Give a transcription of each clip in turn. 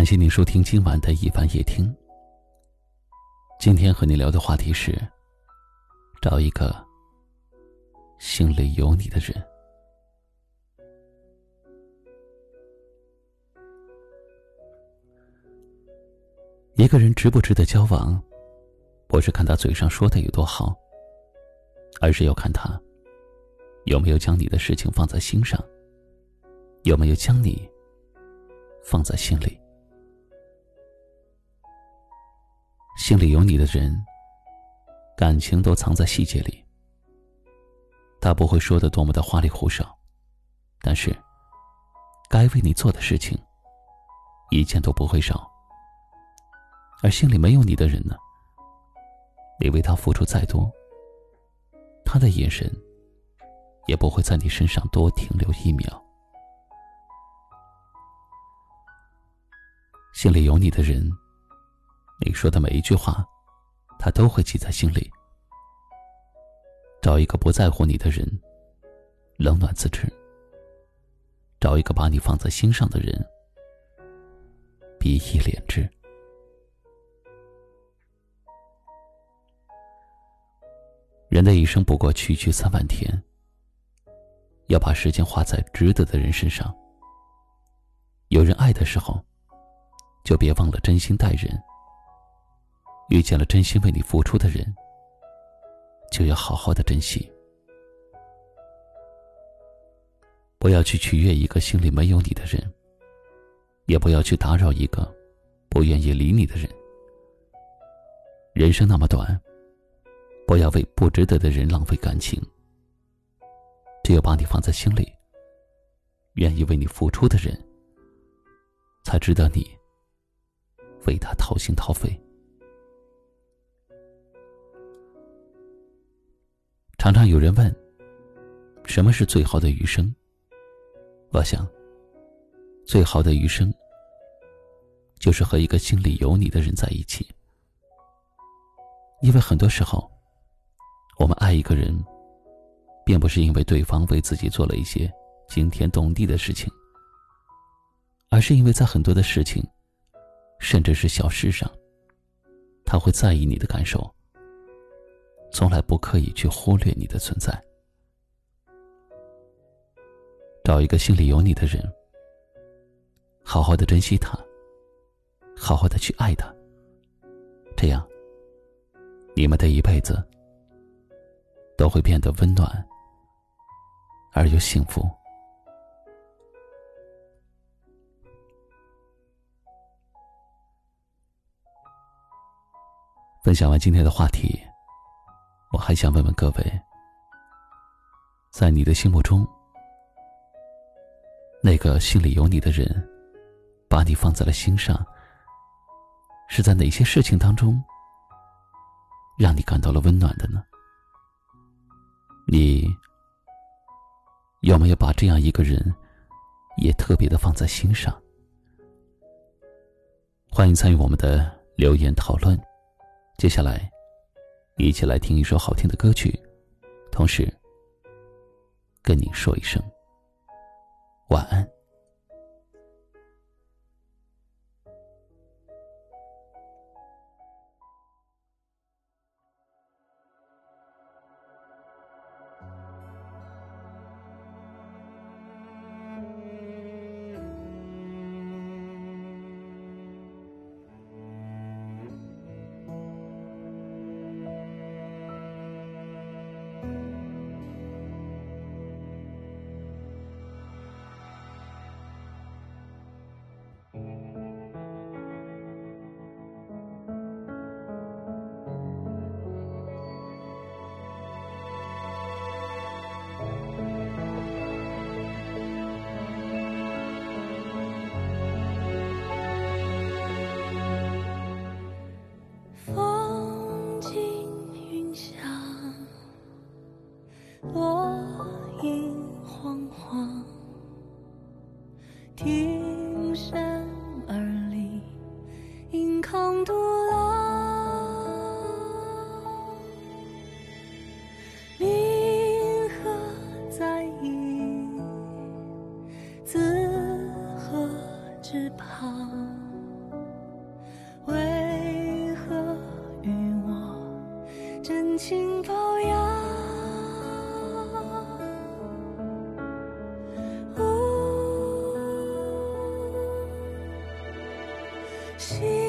感谢您收听今晚的一晚夜听。今天和你聊的话题是：找一个心里有你的人。一个人值不值得交往，不是看他嘴上说的有多好，而是要看他有没有将你的事情放在心上，有没有将你放在心里。心里有你的人，感情都藏在细节里。他不会说的多么的花里胡哨，但是该为你做的事情，一件都不会少。而心里没有你的人呢，你为他付出再多，他的眼神也不会在你身上多停留一秒。心里有你的人。你说的每一句话，他都会记在心里。找一个不在乎你的人，冷暖自知；找一个把你放在心上的人，比翼连枝。人的一生不过区区三万天，要把时间花在值得的人身上。有人爱的时候，就别忘了真心待人。遇见了真心为你付出的人，就要好好的珍惜。不要去取悦一个心里没有你的人，也不要去打扰一个不愿意理你的人。人生那么短，不要为不值得的人浪费感情。只有把你放在心里，愿意为你付出的人，才值得你为他掏心掏肺。常常有人问：“什么是最好的余生？”我想，最好的余生，就是和一个心里有你的人在一起。因为很多时候，我们爱一个人，并不是因为对方为自己做了一些惊天动地的事情，而是因为在很多的事情，甚至是小事上，他会在意你的感受。从来不刻意去忽略你的存在，找一个心里有你的人，好好的珍惜他，好好的去爱他，这样，你们的一辈子都会变得温暖而又幸福。分享完今天的话题。还想问问各位，在你的心目中，那个心里有你的人，把你放在了心上，是在哪些事情当中，让你感到了温暖的呢？你有没有把这样一个人，也特别的放在心上？欢迎参与我们的留言讨论。接下来。一起来听一首好听的歌曲，同时跟你说一声晚安。挺身而立，迎空独老。名何在意？自何之旁？为何与我真情薄？心。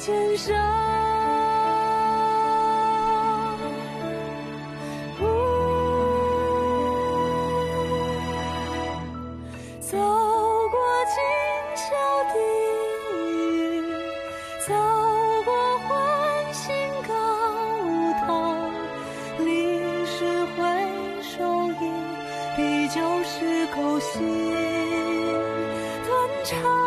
前生，不走过今宵地狱，走过欢欣高堂，历史回首一笔旧是勾心断肠。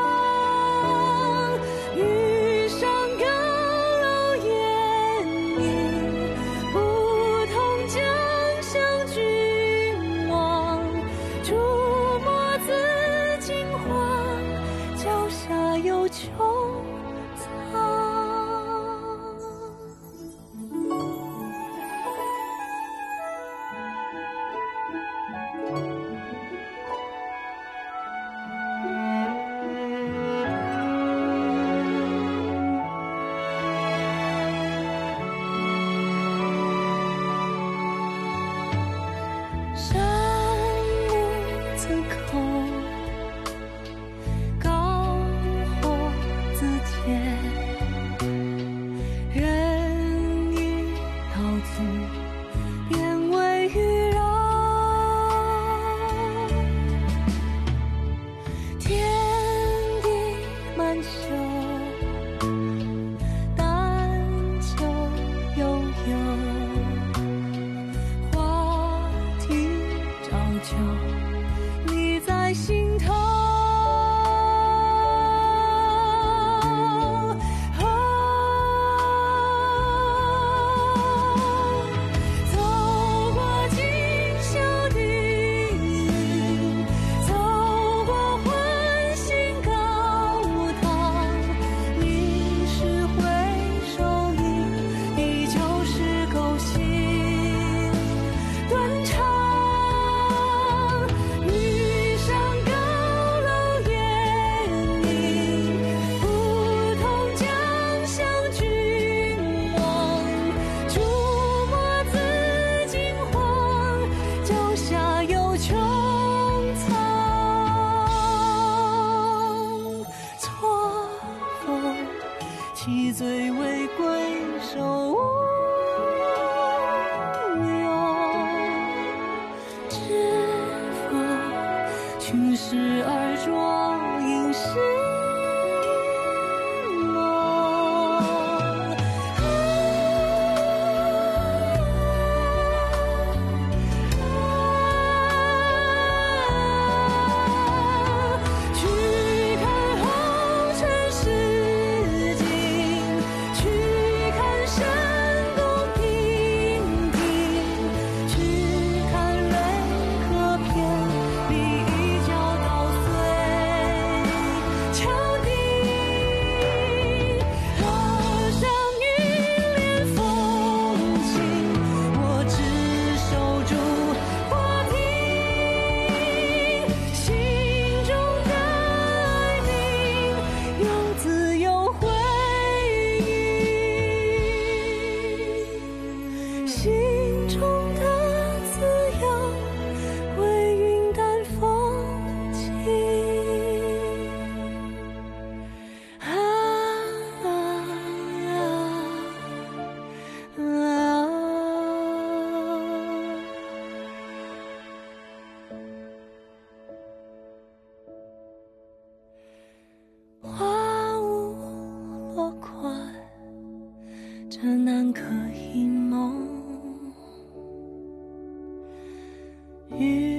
其罪未归守无雨。